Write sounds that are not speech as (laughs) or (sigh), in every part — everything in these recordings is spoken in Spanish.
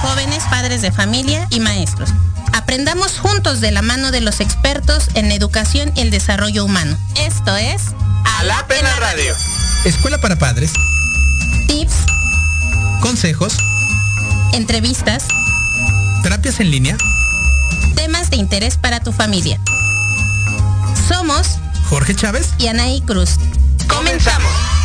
jóvenes, padres de familia y maestros. Aprendamos juntos de la mano de los expertos en educación y el desarrollo humano. Esto es A la Pena Radio. Escuela para padres. Tips. Consejos. Entrevistas. Terapias en línea. Temas de interés para tu familia. Somos Jorge Chávez y Anaí Cruz. Comenzamos.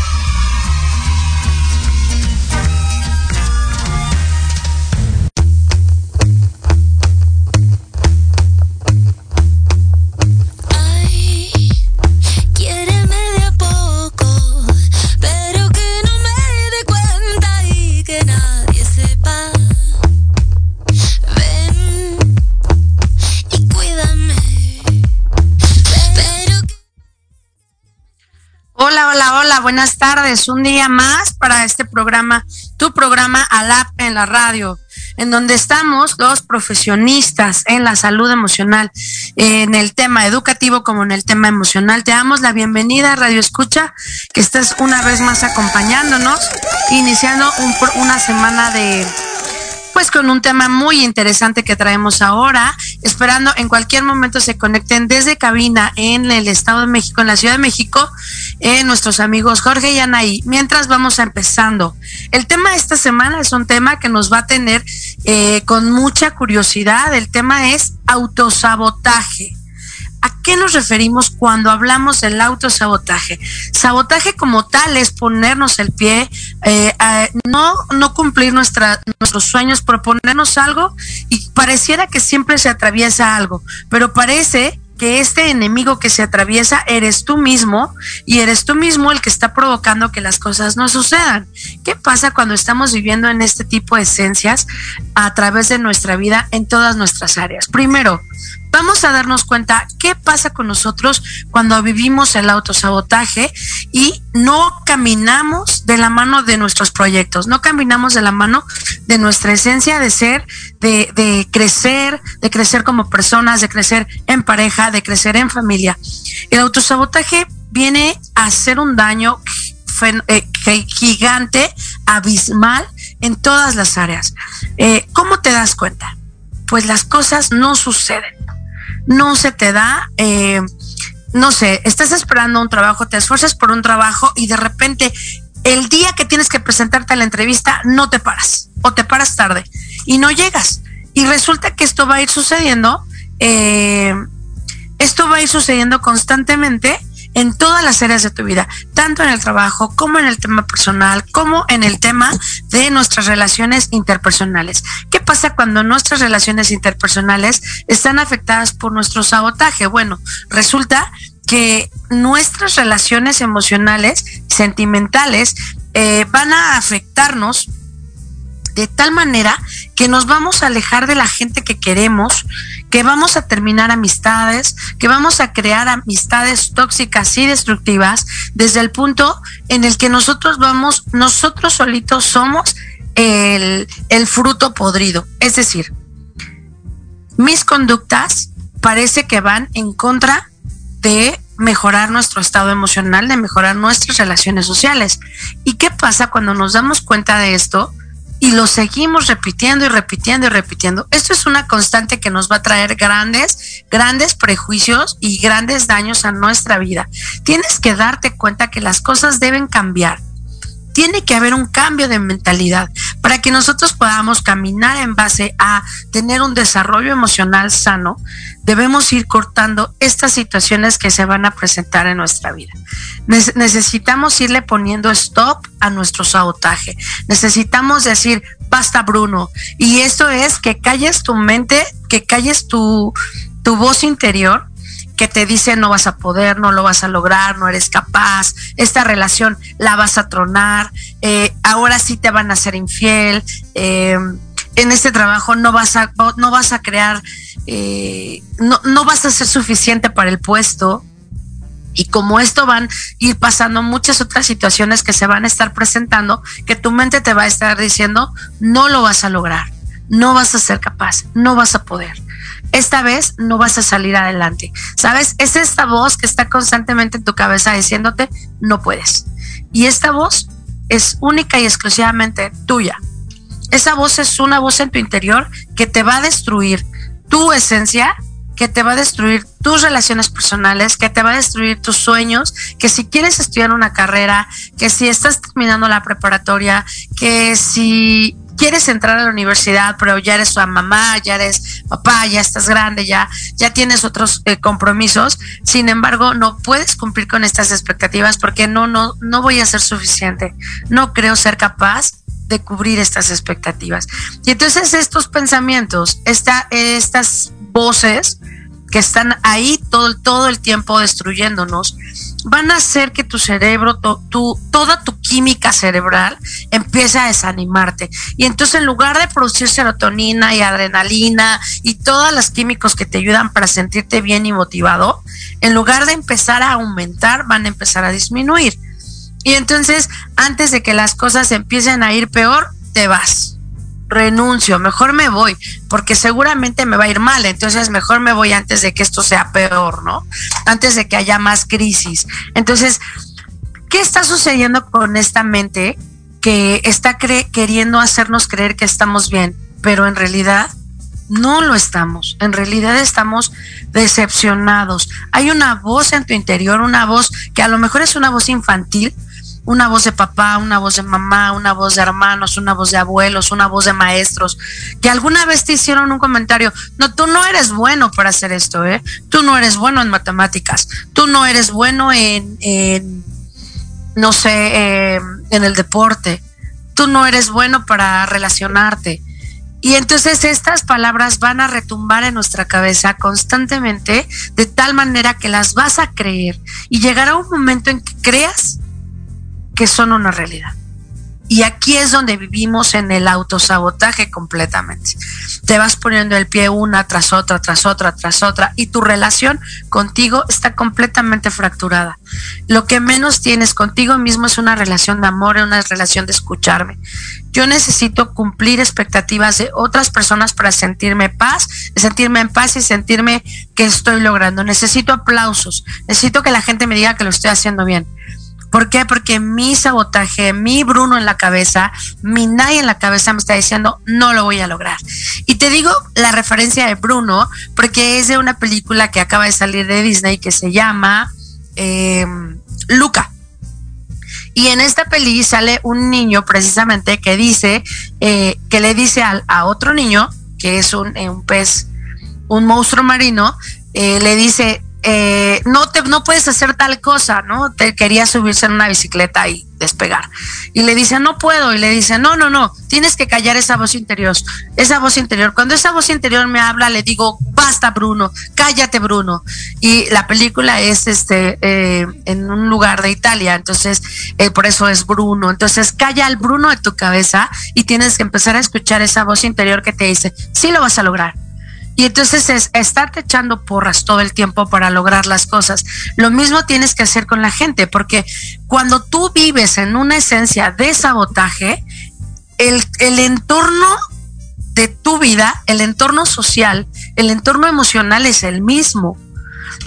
Buenas tardes. Un día más para este programa, tu programa ALAP en la radio, en donde estamos los profesionistas en la salud emocional, en el tema educativo como en el tema emocional. Te damos la bienvenida, Radio Escucha, que estás una vez más acompañándonos, iniciando una semana de pues con un tema muy interesante que traemos ahora, esperando en cualquier momento se conecten desde cabina en el Estado de México, en la Ciudad de México, eh, nuestros amigos Jorge y Anaí. Mientras vamos empezando, el tema de esta semana es un tema que nos va a tener eh, con mucha curiosidad. El tema es autosabotaje. ¿A qué nos referimos cuando hablamos del autosabotaje? Sabotaje como tal es ponernos el pie, eh, no, no cumplir nuestros sueños, proponernos algo y pareciera que siempre se atraviesa algo, pero parece que este enemigo que se atraviesa eres tú mismo y eres tú mismo el que está provocando que las cosas no sucedan. ¿Qué pasa cuando estamos viviendo en este tipo de esencias a través de nuestra vida en todas nuestras áreas? Primero, vamos a darnos cuenta qué pasa con nosotros cuando vivimos el autosabotaje y no caminamos de la mano de nuestros proyectos, no caminamos de la mano de nuestra esencia de ser, de, de crecer, de crecer como personas, de crecer en pareja, de crecer en familia. El autosabotaje viene a hacer un daño eh, gigante, abismal en todas las áreas. Eh, ¿Cómo te das cuenta? Pues las cosas no suceden no se te da, eh, no sé, estás esperando un trabajo, te esfuerzas por un trabajo y de repente el día que tienes que presentarte a la entrevista no te paras o te paras tarde y no llegas. Y resulta que esto va a ir sucediendo, eh, esto va a ir sucediendo constantemente en todas las áreas de tu vida, tanto en el trabajo como en el tema personal, como en el tema de nuestras relaciones interpersonales. ¿Qué pasa cuando nuestras relaciones interpersonales están afectadas por nuestro sabotaje? Bueno, resulta que nuestras relaciones emocionales, sentimentales, eh, van a afectarnos de tal manera que nos vamos a alejar de la gente que queremos, que vamos a terminar amistades, que vamos a crear amistades tóxicas y destructivas desde el punto en el que nosotros vamos, nosotros solitos somos el, el fruto podrido. Es decir, mis conductas parece que van en contra de mejorar nuestro estado emocional, de mejorar nuestras relaciones sociales. ¿Y qué pasa cuando nos damos cuenta de esto? Y lo seguimos repitiendo y repitiendo y repitiendo. Esto es una constante que nos va a traer grandes, grandes prejuicios y grandes daños a nuestra vida. Tienes que darte cuenta que las cosas deben cambiar. Tiene que haber un cambio de mentalidad para que nosotros podamos caminar en base a tener un desarrollo emocional sano. Debemos ir cortando estas situaciones que se van a presentar en nuestra vida necesitamos irle poniendo stop a nuestro sabotaje. Necesitamos decir, basta Bruno. Y esto es que calles tu mente, que calles tu, tu voz interior que te dice no vas a poder, no lo vas a lograr, no eres capaz, esta relación la vas a tronar, eh, ahora sí te van a ser infiel, eh, en este trabajo no vas a, no vas a crear eh, no, no vas a ser suficiente para el puesto, y como esto van a ir pasando muchas otras situaciones que se van a estar presentando, que tu mente te va a estar diciendo, no lo vas a lograr, no vas a ser capaz, no vas a poder. Esta vez no vas a salir adelante. ¿Sabes? Es esta voz que está constantemente en tu cabeza diciéndote, no puedes. Y esta voz es única y exclusivamente tuya. Esa voz es una voz en tu interior que te va a destruir tu esencia que te va a destruir tus relaciones personales, que te va a destruir tus sueños, que si quieres estudiar una carrera, que si estás terminando la preparatoria, que si quieres entrar a la universidad, pero ya eres su mamá, ya eres papá, ya estás grande, ya, ya tienes otros eh, compromisos. Sin embargo, no puedes cumplir con estas expectativas porque no, no, no voy a ser suficiente. No creo ser capaz de cubrir estas expectativas. Y entonces estos pensamientos, esta, estas voces que están ahí todo, todo el tiempo destruyéndonos, van a hacer que tu cerebro, tu, toda tu química cerebral empiece a desanimarte. Y entonces en lugar de producir serotonina y adrenalina y todos los químicos que te ayudan para sentirte bien y motivado, en lugar de empezar a aumentar, van a empezar a disminuir. Y entonces, antes de que las cosas empiecen a ir peor, te vas renuncio, mejor me voy, porque seguramente me va a ir mal, entonces mejor me voy antes de que esto sea peor, ¿no? Antes de que haya más crisis. Entonces, ¿qué está sucediendo con esta mente que está queriendo hacernos creer que estamos bien, pero en realidad no lo estamos, en realidad estamos decepcionados. Hay una voz en tu interior, una voz que a lo mejor es una voz infantil, una voz de papá, una voz de mamá, una voz de hermanos, una voz de abuelos, una voz de maestros, que alguna vez te hicieron un comentario, no, tú no eres bueno para hacer esto, ¿eh? Tú no eres bueno en matemáticas, tú no eres bueno en, en no sé, eh, en el deporte, tú no eres bueno para relacionarte. Y entonces estas palabras van a retumbar en nuestra cabeza constantemente de tal manera que las vas a creer y llegará un momento en que creas que son una realidad. Y aquí es donde vivimos en el autosabotaje completamente. Te vas poniendo el pie una tras otra, tras otra, tras otra, y tu relación contigo está completamente fracturada. Lo que menos tienes contigo mismo es una relación de amor, una relación de escucharme. Yo necesito cumplir expectativas de otras personas para sentirme paz, sentirme en paz y sentirme que estoy logrando. Necesito aplausos, necesito que la gente me diga que lo estoy haciendo bien ¿Por qué? Porque mi sabotaje, mi Bruno en la cabeza, mi Nay en la cabeza me está diciendo, no lo voy a lograr. Y te digo la referencia de Bruno, porque es de una película que acaba de salir de Disney que se llama eh, Luca. Y en esta peli sale un niño precisamente que dice, eh, que le dice a, otro niño, que es un, eh, un pez, un monstruo marino, le dice, eh, no te no puedes hacer tal cosa, ¿no? Te quería subirse en una bicicleta y despegar. Y le dice, no puedo. Y le dice, no, no, no, tienes que callar esa voz interior. Esa voz interior. Cuando esa voz interior me habla, le digo, basta, Bruno, cállate, Bruno. Y la película es este eh, en un lugar de Italia, entonces eh, por eso es Bruno. Entonces calla el Bruno de tu cabeza y tienes que empezar a escuchar esa voz interior que te dice, sí lo vas a lograr y entonces es estarte echando porras todo el tiempo para lograr las cosas. Lo mismo tienes que hacer con la gente, porque cuando tú vives en una esencia de sabotaje, el, el entorno de tu vida, el entorno social, el entorno emocional es el mismo.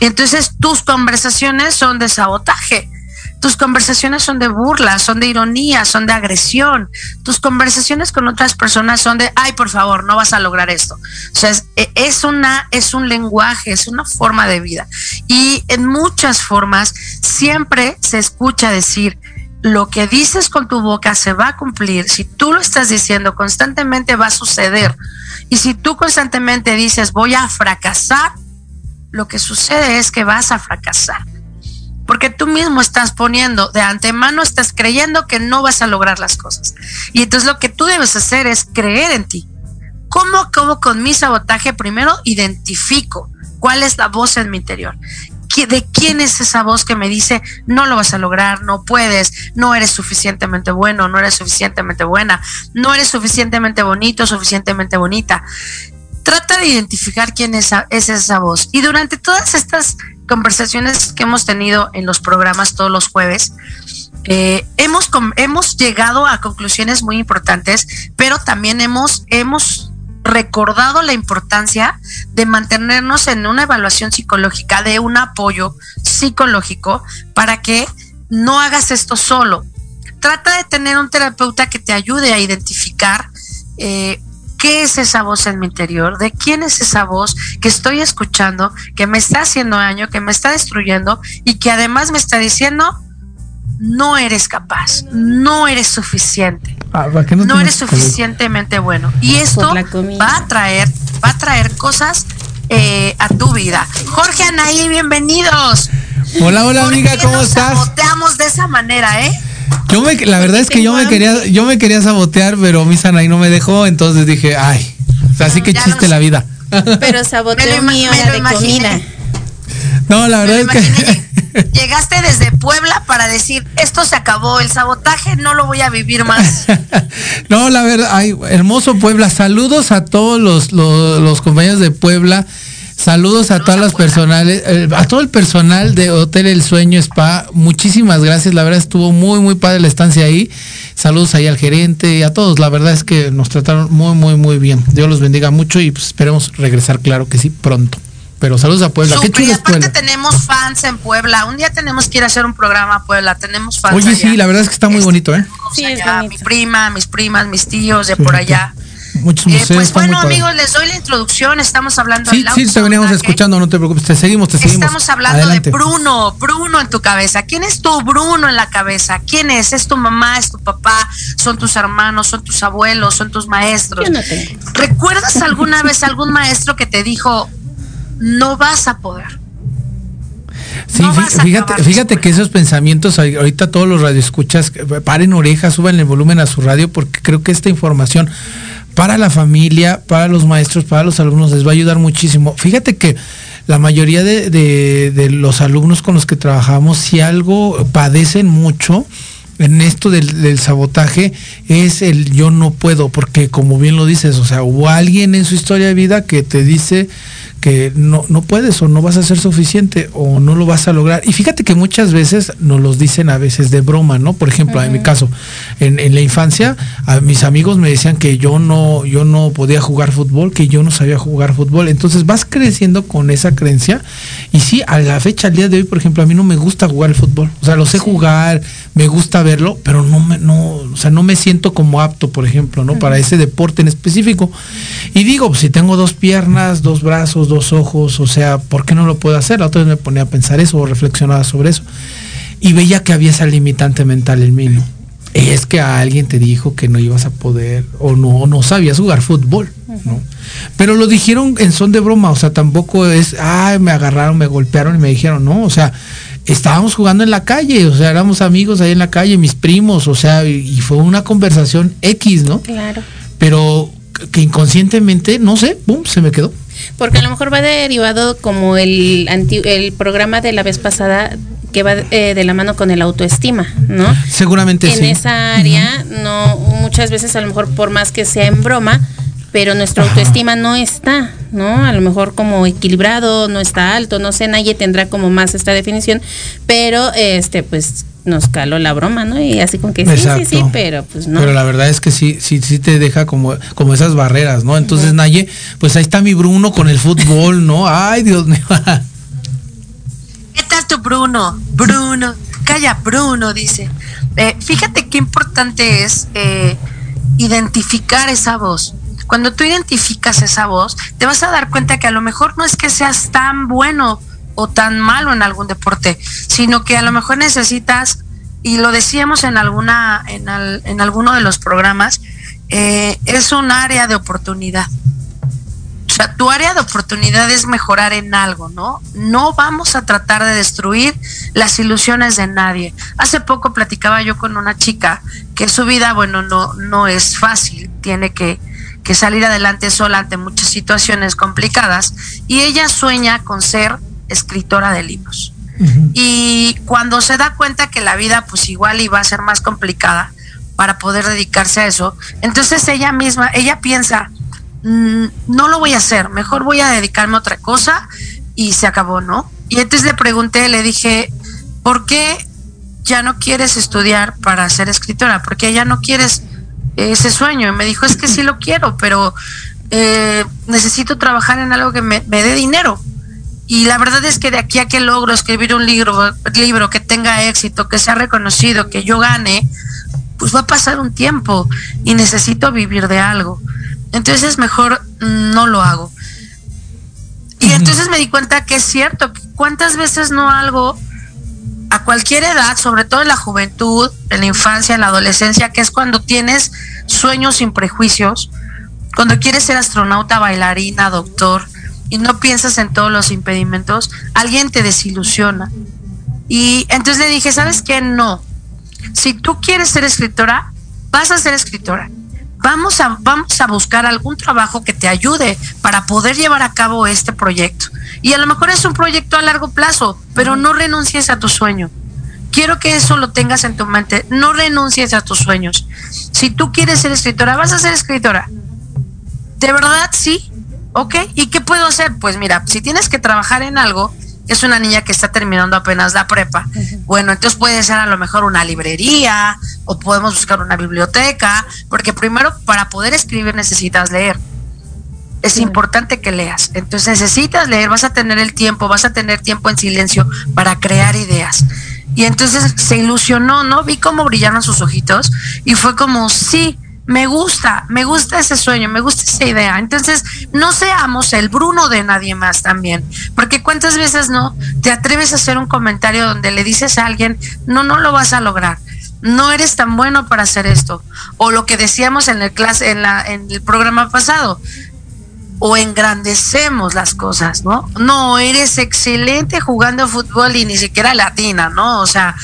Entonces tus conversaciones son de sabotaje tus conversaciones son de burla, son de ironía, son de agresión. Tus conversaciones con otras personas son de, ay, por favor, no vas a lograr esto. O sea, es, e, una, es un lenguaje, es una forma de vida. Y en muchas formas siempre se escucha decir, lo que dices con tu boca se va a cumplir. Si tú lo estás diciendo constantemente va a suceder. Y si tú constantemente dices voy a fracasar, lo que sucede es que vas a fracasar porque tú mismo estás poniendo de antemano, estás creyendo que no vas a lograr las cosas. Y entonces lo que tú debes hacer es creer en ti. ¿Cómo acabo con mi sabotaje? Primero identifico cuál es la voz en mi interior. ¿De quién es esa voz que me dice no lo vas a lograr, no puedes, no eres suficientemente bueno, no eres suficientemente buena, no eres suficientemente bonito, suficientemente bonita? trata de identificar quién es, es esa voz. Y durante todas estas conversaciones que hemos tenido en los programas todos los jueves, eh, hemos, hemos llegado a conclusiones muy importantes, pero también hemos, hemos recordado la importancia de mantenernos en una evaluación psicológica, de un apoyo psicológico para que no hagas esto solo. Trata de tener un terapeuta que te ayude a identificar eh, qué es esa voz en mi interior, de quién es esa voz que estoy escuchando, que me está haciendo daño, que me está destruyendo y que además me está diciendo, no eres capaz, no eres suficiente, ah, no, eres suficientemente bueno. Y esto va a traer, va a traer cosas eh, a tu vida. Jorge Anaí, bienvenidos. Hola, hola amiga, ¿cómo estás? Saboteamos de esa manera, ¿eh? Yo me, la verdad es que yo me quería, yo me quería sabotear, pero mi Anaí no me dejó, entonces dije, ay, así que chiste la vida. Pero saboteo mío de comida. No, la verdad es que (laughs) Llegaste desde Puebla para decir, esto se acabó, el sabotaje no lo voy a vivir más. (laughs) no, la verdad, ay, hermoso Puebla. Saludos a todos los, los, compañeros de Puebla. Saludos a todas las personales, eh, a todo el personal de Hotel El Sueño Spa. Muchísimas gracias. La verdad estuvo muy, muy padre la estancia ahí. Saludos ahí al gerente y a todos. La verdad es que nos trataron muy, muy, muy bien. Dios los bendiga mucho y pues esperemos regresar, claro que sí, pronto. Pero saludos a Puebla. Qué chulo aparte tenemos fans en Puebla. Un día tenemos que ir a hacer un programa a Puebla. Tenemos fans. Oye, sí, la verdad es que está muy este, bonito, ¿eh? Sí, Mi prima, mis primas, mis tíos de por allá. Muchos museos. Eh, pues bueno, amigos, les doy la introducción. Estamos hablando sí, Sí, te veníamos escuchando, no te preocupes. Te seguimos, te seguimos. Estamos hablando de Bruno, Bruno en tu cabeza. ¿Quién es tu Bruno en la cabeza? ¿Quién es? ¿Es tu mamá? ¿Es tu papá? ¿Son tus hermanos? ¿Son tus abuelos? ¿Son tus maestros? ¿Recuerdas alguna (laughs) vez algún maestro que te dijo, no vas a poder. Sí, fíjate, fíjate que esos pensamientos, ahorita todos los radioescuchas, paren orejas, suban el volumen a su radio, porque creo que esta información para la familia, para los maestros, para los alumnos les va a ayudar muchísimo. Fíjate que la mayoría de, de los alumnos con los que trabajamos, si algo padecen mucho, en esto del, sabotaje es el yo no puedo, porque como bien lo dices, o sea, hubo alguien en su historia de vida que te dice que no, no puedes o no vas a ser suficiente o no lo vas a lograr. Y fíjate que muchas veces nos los dicen a veces de broma, ¿no? Por ejemplo, en mi caso, en, en, la infancia, a mis amigos me decían que yo no, yo no podía jugar fútbol, que yo no sabía jugar fútbol. Entonces vas creciendo con esa creencia. Y sí, a la fecha, al día de hoy, por ejemplo, a mí no me gusta jugar el fútbol. O sea, lo sé jugar, me gusta verlo, pero no me, no, o sea, no me siento como apto, por ejemplo, ¿no? Para ese deporte en específico. Y digo, pues, si tengo dos piernas, dos brazos, dos ojos, o sea, ¿por qué no lo puedo hacer? La otra vez me ponía a pensar eso o reflexionaba sobre eso. Y veía que había esa limitante mental en mí, ¿no? Es que a alguien te dijo que no ibas a poder o no, no sabías jugar fútbol, ¿no? Pero lo dijeron en son de broma, o sea, tampoco es, ay, me agarraron, me golpearon y me dijeron, no, o sea, estábamos jugando en la calle, o sea, éramos amigos ahí en la calle, mis primos, o sea, y, fue una conversación X, ¿no? Claro. Pero que inconscientemente, no sé, boom, se me quedó. Porque a lo mejor va derivado como el, el programa de la vez pasada que va eh, de la mano con el autoestima, ¿no? Seguramente en sí. En esa área, no, muchas veces a lo mejor por más que sea en broma, pero nuestra autoestima no está, ¿no? A lo mejor como equilibrado, no está alto, no sé, nadie tendrá como más esta definición, pero este pues nos caló la broma, ¿no? Y así con que sí, sí, sí, pero pues no. Pero la verdad es que sí, sí, sí te deja como, como esas barreras, ¿no? Entonces, Naye, pues ahí está mi Bruno con el fútbol, ¿no? Ay, Dios mío. ¿Qué tal tu Bruno? Bruno, calla, Bruno, dice. Eh, fíjate qué importante es eh, identificar esa voz cuando tú identificas esa voz, te vas a dar cuenta que a lo mejor no es que seas tan bueno o tan malo en algún deporte, sino que a lo mejor necesitas, y lo decíamos en alguna, en, en alguno de los programas, eh, es un área de oportunidad. O sea, tu área de oportunidad es mejorar en algo, ¿no? No vamos a tratar de destruir las ilusiones de nadie. Hace poco platicaba yo con una chica que su vida, bueno, no, no es fácil, tiene que que salir adelante sola ante muchas situaciones complicadas y ella sueña con ser escritora de libros. Y cuando se da cuenta que la vida pues igual iba a ser más complicada para poder dedicarse a eso, entonces ella misma, ella piensa, mm, no lo voy a hacer, mejor voy a dedicarme a otra cosa y se acabó, ¿no? Y entonces le pregunté, le dije, ¿por qué ya no quieres estudiar para ser escritora? ¿Por qué ya no quieres ese sueño? Y me dijo, es que sí lo quiero, pero eh, necesito trabajar en algo que me, dé dinero. Y la verdad es que de aquí a que logro escribir un libro, libro que tenga éxito, que sea reconocido, que yo gane, pues va a pasar un tiempo y necesito vivir de algo. Entonces mejor no lo hago. Y entonces me di cuenta que es cierto, cuántas veces no algo a cualquier edad, sobre todo en la juventud, en la infancia, en la adolescencia, que es cuando tienes sueños sin prejuicios, cuando quieres ser astronauta, bailarina, doctor, y no piensas en todos los impedimentos, alguien te desilusiona. Y entonces le dije, ¿sabes qué? No. Si tú quieres ser escritora, vas a ser escritora. Vamos a, vamos a buscar algún trabajo que te ayude para poder llevar a cabo este proyecto. Y a lo mejor es un proyecto a largo plazo, pero no renuncies a tu sueño. Quiero que eso lo tengas en tu mente. No renuncies a tus sueños. Si tú quieres ser escritora, vas a ser escritora. ¿De verdad sí? ¿Ok? ¿Y qué puedo hacer? Pues mira, si tienes que trabajar en algo, es una niña que está terminando apenas la prepa. Bueno, entonces puede ser a lo mejor una librería o podemos buscar una biblioteca, porque primero para poder escribir necesitas leer. Es importante que leas. Entonces necesitas leer, vas a tener el tiempo, vas a tener tiempo en silencio para crear ideas. Y entonces se ilusionó, ¿no? Vi cómo brillaron sus ojitos y fue como, sí, me gusta, me gusta ese sueño, me gusta esa idea. Entonces, no seamos el Bruno de nadie más también, porque cuántas veces no te atreves a hacer un comentario donde le dices a alguien, no, no lo vas a lograr, no eres tan bueno para hacer esto, o lo que decíamos en el clase, en la, en el programa pasado, o engrandecemos las cosas, ¿no? No, eres excelente jugando fútbol y ni siquiera latina, ¿no? O sea,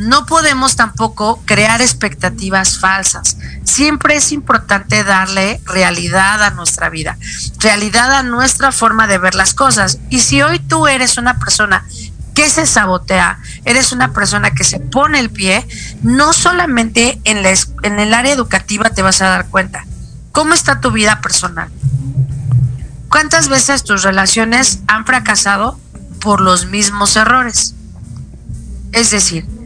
no podemos tampoco crear expectativas falsas. Siempre es importante darle realidad a nuestra vida, realidad a nuestra forma de ver las cosas. Y si hoy tú eres una persona que se sabotea, eres una persona que se pone el pie, no solamente en, el área educativa te vas a dar cuenta. ¿Cómo está tu vida personal? ¿Cuántas veces tus relaciones han fracasado por los mismos errores? Es decir,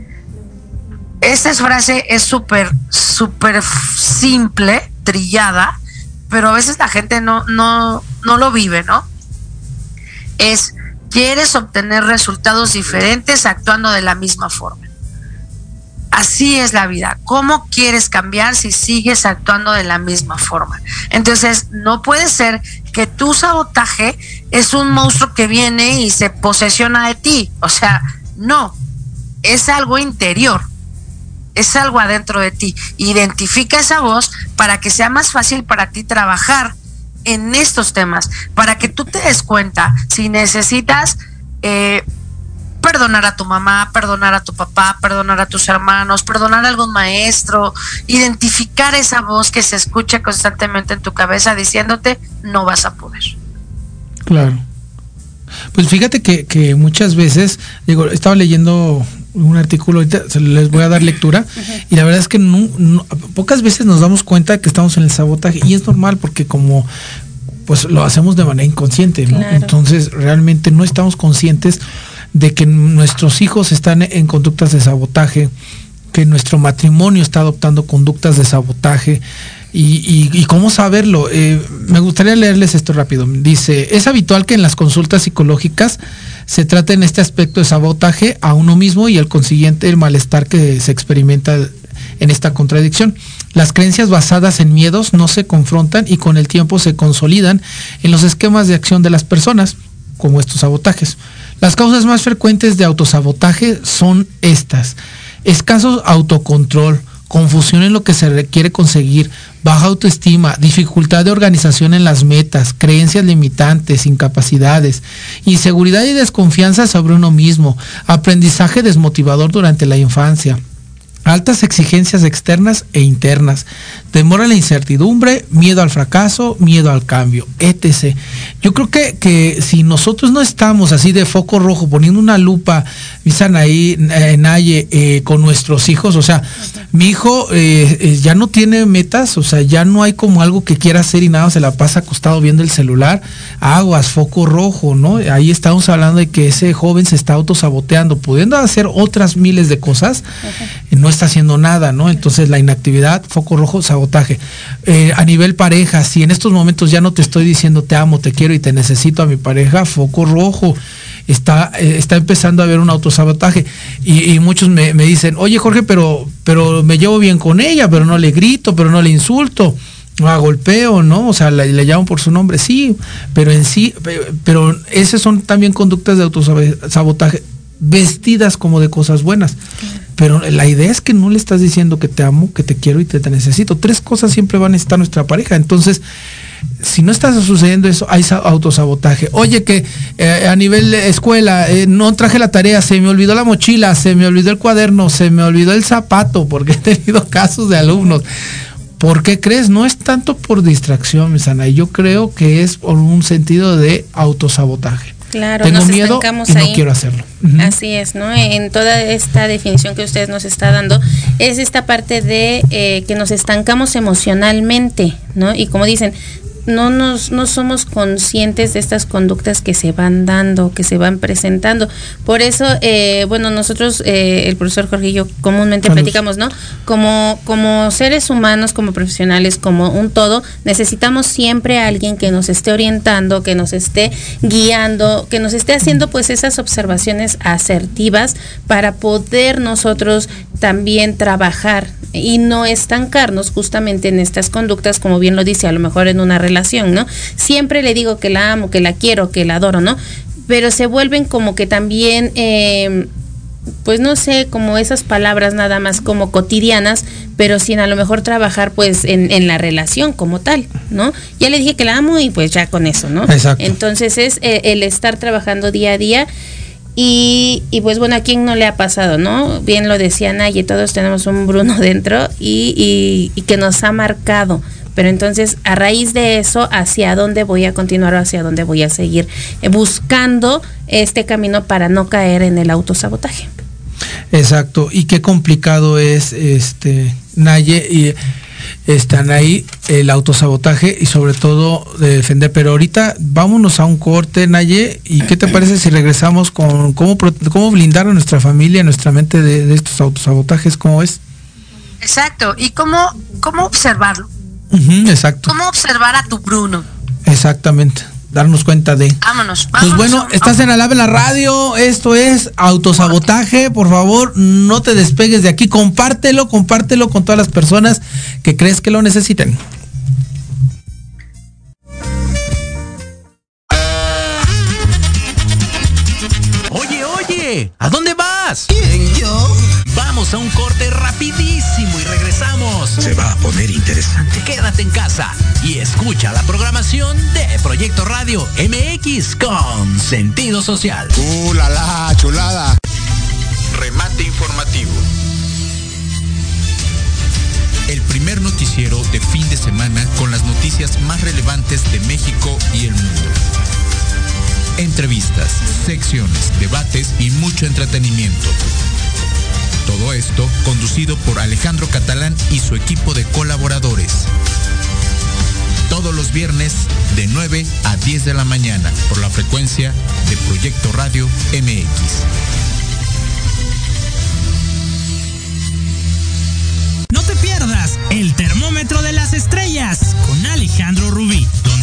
esta frase es súper, súper simple, trillada, pero a veces la gente no, no, no lo vive, ¿no? Es, quieres obtener resultados diferentes actuando de la misma forma. Así es la vida. ¿Cómo quieres cambiar si sigues actuando de la misma forma? Entonces, no puede ser que tu sabotaje es un monstruo que viene y se posesiona de ti. O sea, no, es algo interior es algo adentro de ti. Identifica esa voz para que sea más fácil para ti trabajar en estos temas, para que tú te des cuenta si necesitas eh, perdonar a tu mamá, perdonar a tu papá, perdonar a tus hermanos, perdonar a algún maestro, identificar esa voz que se escucha constantemente en tu cabeza diciéndote no vas a poder. Claro. Pues fíjate que, que muchas veces, digo, estaba leyendo un artículo, ahorita les voy a dar lectura, y la verdad es que pocas veces nos damos cuenta que estamos en el sabotaje, y es normal porque como pues lo hacemos de manera inconsciente, ¿no? Entonces realmente no estamos conscientes de que nuestros hijos están en conductas de sabotaje, que nuestro matrimonio está adoptando conductas de sabotaje. Y, cómo saberlo. Eh, me gustaría leerles esto rápido. Dice, es habitual que en las consultas psicológicas se trata en este aspecto de sabotaje a uno mismo y el consiguiente el malestar que se experimenta en esta contradicción. Las creencias basadas en miedos no se confrontan y con el tiempo se consolidan en los esquemas de acción de las personas, como estos sabotajes. Las causas más frecuentes de autosabotaje son estas. Escaso autocontrol, confusión en lo que se requiere conseguir, baja autoestima, dificultad de organización en las metas, creencias limitantes, incapacidades, inseguridad y desconfianza sobre uno mismo, aprendizaje desmotivador durante la infancia, altas exigencias externas e internas, temor a la incertidumbre, miedo al fracaso, miedo al cambio, etc. Yo creo que, que si nosotros no estamos así de foco rojo, poniendo una lupa, están ahí, Naye, eh, con nuestros hijos, o sea, mi hijo eh, eh, ya no tiene metas, o sea, ya no hay como algo que quiera hacer y nada, se la pasa acostado viendo el celular, aguas, foco rojo, ¿no? Ahí estamos hablando de que ese joven se está autosaboteando, pudiendo hacer otras miles de cosas, no está haciendo nada, ¿no? Entonces la inactividad, foco rojo, sabotaje. Eh, a nivel pareja, si en estos momentos ya no te estoy diciendo te amo, te quiero y te necesito a mi pareja, foco rojo está, eh, está empezando a haber un autosabotaje. Y, muchos me, dicen, oye Jorge, pero, pero me llevo bien con ella, pero no le grito, pero no le insulto. A golpeo, ¿no? O sea, le, le, llamo por su nombre, sí, pero en sí, pero esas son también conductas de autosabotaje vestidas como de cosas buenas. Pero la idea es que no le estás diciendo que te amo, que te quiero y que te necesito. Tres cosas siempre van a estar nuestra pareja. Entonces, si no está sucediendo eso, hay autosabotaje. Oye, que eh, a nivel de escuela eh, no traje la tarea, se me olvidó la mochila, se me olvidó el cuaderno, se me olvidó el zapato, porque he tenido (laughs) casos de alumnos. ¿Por qué crees? No es tanto por distracción, mi sana. Yo creo que es por un sentido de autosabotaje. Claro, Tengo miedo y no quiero hacerlo. Así es, ¿no? En toda esta definición que usted nos está dando, es esta parte de eh, que nos estancamos emocionalmente, ¿no? Y como dicen, no nos no somos conscientes de estas conductas que se van dando, que se van presentando. Por eso, eh, bueno, nosotros, eh, el profesor Jorge y yo comúnmente platicamos, ¿no? Como, como seres humanos, como profesionales, como un todo, necesitamos siempre a alguien que nos esté orientando, que nos esté guiando, que nos esté haciendo pues esas observaciones asertivas para poder nosotros también trabajar y no estancarnos justamente en estas conductas, como bien lo dice, a lo mejor en una relación, ¿no? Siempre le digo que la amo, que la quiero, que la adoro, ¿no? Pero se vuelven como que también, eh, pues no sé, como esas palabras nada más como cotidianas, pero sin a lo mejor trabajar pues en, en la relación como tal, ¿no? Ya le dije que la amo y pues ya con eso, ¿no? Exacto. Entonces es eh, el estar trabajando día a día y, y, pues bueno, a quién no le ha pasado, ¿no? Bien lo decía Naye, todos tenemos un Bruno (laughs) dentro y, y, que nos ha marcado. Pero entonces, a raíz de eso, ¿hacia dónde voy a continuar o hacia dónde voy a seguir buscando este camino para no caer en el autosabotaje? Exacto. Y qué complicado es, este, Naye, y están ahí el autosabotaje y sobre todo de defender. Pero ahorita vámonos a un corte, Naye, y qué te parece si regresamos con cómo, cómo blindar a nuestra familia, a nuestra mente de, estos autosabotajes, cómo es. Exacto, y cómo, cómo observarlo. Exacto. ¿Cómo observar a tu Bruno? Exactamente darnos cuenta de. Vámonos, Pues bueno, estás en Alave la radio, esto es autosabotaje, por favor, no te despegues de aquí, compártelo, compártelo con todas las personas que crees que lo necesiten. Oye, oye, ¿a dónde vas? ¿Quién, yo? Vamos a un corte rapidísimo y regresamos. Se va a poner interesante. Quédate en casa y escucha la programación de Proyecto Radio MX con sentido social. ¡Uh, la, la chulada! Remate informativo. El primer noticiero de fin de semana con las noticias más relevantes de México y el mundo. Entrevistas, secciones, debates y mucho entretenimiento. Todo esto conducido por Alejandro Catalán y su equipo de colaboradores. Todos los viernes de 9 a 10 de la mañana por la frecuencia de Proyecto Radio MX. No te pierdas el termómetro de las estrellas con Alejandro Rubí,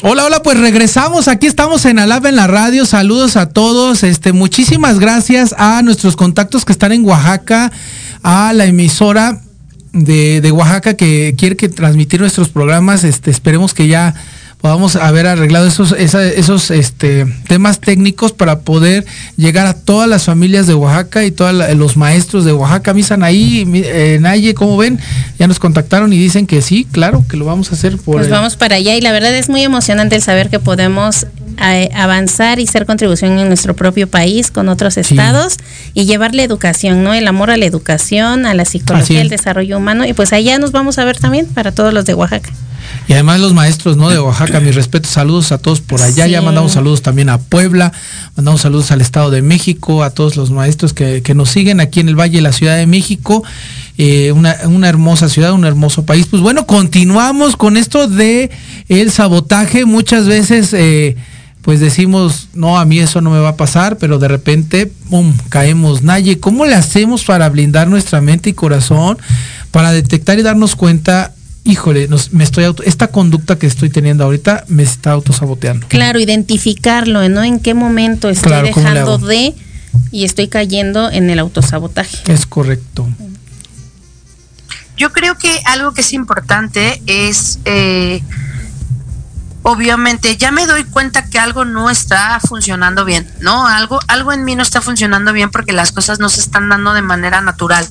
Hola, hola, pues regresamos. Aquí estamos en Alab en la radio. Saludos a todos. Este, muchísimas gracias a nuestros contactos que están en Oaxaca, a la emisora de, de Oaxaca que quiere que transmitir nuestros programas. Este, esperemos que ya podamos haber arreglado esos, esos este, temas técnicos para poder llegar a todas las familias de Oaxaca y todos los maestros de Oaxaca. Misan ahí, eh, Naye, ¿cómo ven? Ya nos contactaron y dicen que sí, claro, que lo vamos a hacer por... Pues vamos para allá y la verdad es muy emocionante el saber que podemos eh, avanzar y ser contribución en nuestro propio país con otros estados y llevarle educación, ¿no? El amor a la educación, a la psicología, el desarrollo humano y pues allá nos vamos a ver también para todos los de Oaxaca. Y además los maestros ¿no? de Oaxaca, mis respetos, saludos a todos por allá. Ya mandamos saludos también a Puebla, mandamos saludos al Estado de México, a todos los maestros que, nos siguen aquí en el Valle de la Ciudad de México. Eh, una, hermosa ciudad, un hermoso país. Pues bueno, continuamos con esto de el sabotaje. Muchas veces eh, pues decimos, no, a mí eso no me va a pasar, pero de repente, ¡pum!, caemos. Naye, ¿cómo le hacemos para blindar nuestra mente y corazón? Para detectar y darnos cuenta híjole, me estoy esta conducta que estoy teniendo ahorita me está autosaboteando. Claro, identificarlo, ¿no? En qué momento estoy dejando de y estoy cayendo en el autosabotaje. Es correcto. Yo creo que algo que es importante es eh, obviamente ya me doy cuenta que algo no está funcionando bien, ¿no? Algo, algo en mí no está funcionando bien porque las cosas no se están dando de manera natural.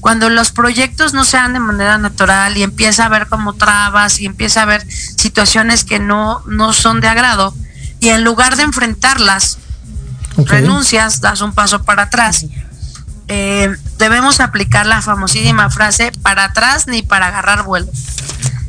Cuando los proyectos no se dan de manera natural y empieza a haber como trabas y empieza a haber situaciones que no, no son de agrado, y en lugar de enfrentarlas, renuncias, das un paso para atrás. Eh, debemos aplicar la famosísima frase para atrás ni para agarrar vuelo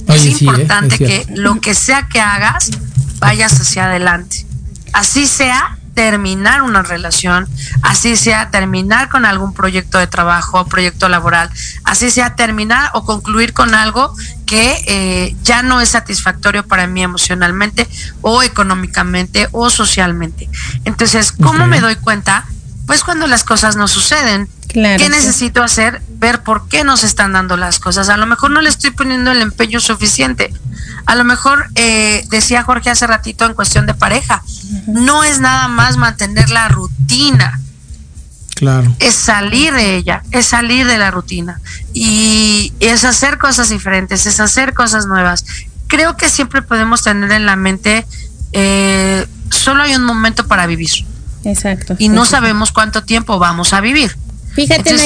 es ¿eh? importante que lo que sea que hagas, vayas hacia adelante. Así sea terminar una relación, así sea terminar con algún proyecto de trabajo o proyecto laboral, así sea terminar o concluir con algo que eh, ya no es satisfactorio para mí emocionalmente o económicamente o socialmente. Entonces, ¿cómo me doy cuenta? Pues cuando las cosas no suceden, ¿Qué necesito hacer? Ver por qué nos están dando las cosas. A lo mejor no le estoy poniendo el empeño suficiente. A lo mejor, eh, decía Jorge hace ratito en cuestión de pareja, no es nada más mantener la rutina. Claro. Es salir de ella, es salir de la rutina. Y es hacer cosas diferentes, es hacer cosas nuevas. Creo que siempre podemos tener en la mente, eh, solo hay un momento para vivir. Exacto. Y no sabemos cuánto tiempo vamos a vivir. Fíjate,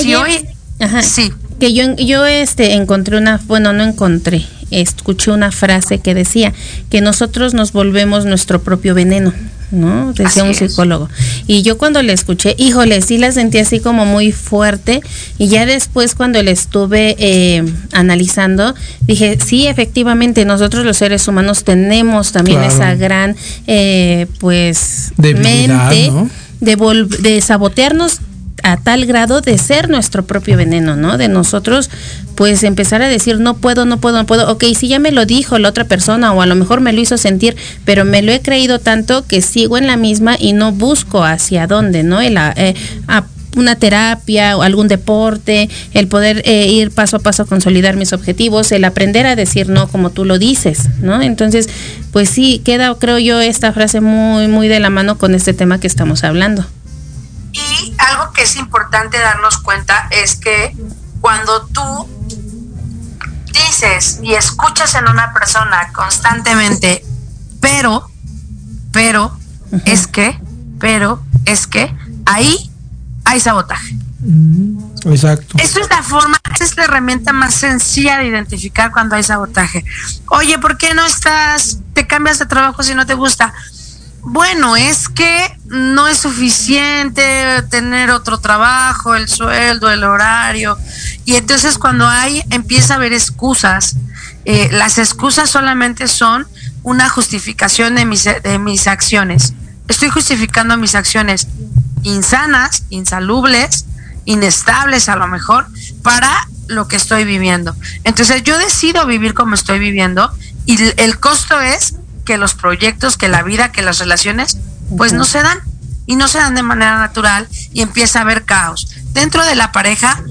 sí. que yo, yo este, encontré una, bueno, no encontré, escuché una frase que decía que nosotros nos volvemos nuestro propio veneno. ¿No? Decía un psicólogo. Y yo cuando le escuché, híjole, sí la sentí así como muy fuerte. Y ya después cuando le estuve eh, analizando, dije, sí, efectivamente, nosotros los seres humanos tenemos también esa gran, eh, pues, mente de, de sabotearnos a tal grado de ser nuestro propio veneno, ¿no? De nosotros, pues empezar a decir, no puedo, no puedo, no puedo. Ok, si ya me lo dijo la otra persona o a lo mejor me lo hizo sentir, pero me lo he creído tanto que sigo en la misma y no busco hacia dónde, ¿no? El, eh, a una terapia o algún deporte, el poder eh, ir paso a paso a consolidar mis objetivos, el aprender a decir no como tú lo dices, ¿no? Entonces, pues sí, queda, creo yo, esta frase muy, muy de la mano con este tema que estamos hablando. Y algo que es importante darnos cuenta es que cuando tú dices y escuchas en una persona constantemente, pero, pero es que, pero es que ahí hay sabotaje. Mm, exacto. Esa es la forma, esa es la herramienta más sencilla de identificar cuando hay sabotaje. Oye, ¿por qué no estás, te cambias de trabajo si no te gusta? Bueno, es que no es suficiente tener otro trabajo, el sueldo, el horario. Y entonces cuando hay, empieza a haber excusas. Eh, las excusas solamente son una justificación de mis, de mis acciones. Estoy justificando mis acciones insanas, insalubles, inestables a lo mejor, para lo que estoy viviendo. Entonces yo decido vivir como estoy viviendo y el costo es que los proyectos, que la vida, que las relaciones, pues no se dan y no se dan de manera natural y empieza a haber caos. Dentro de la pareja,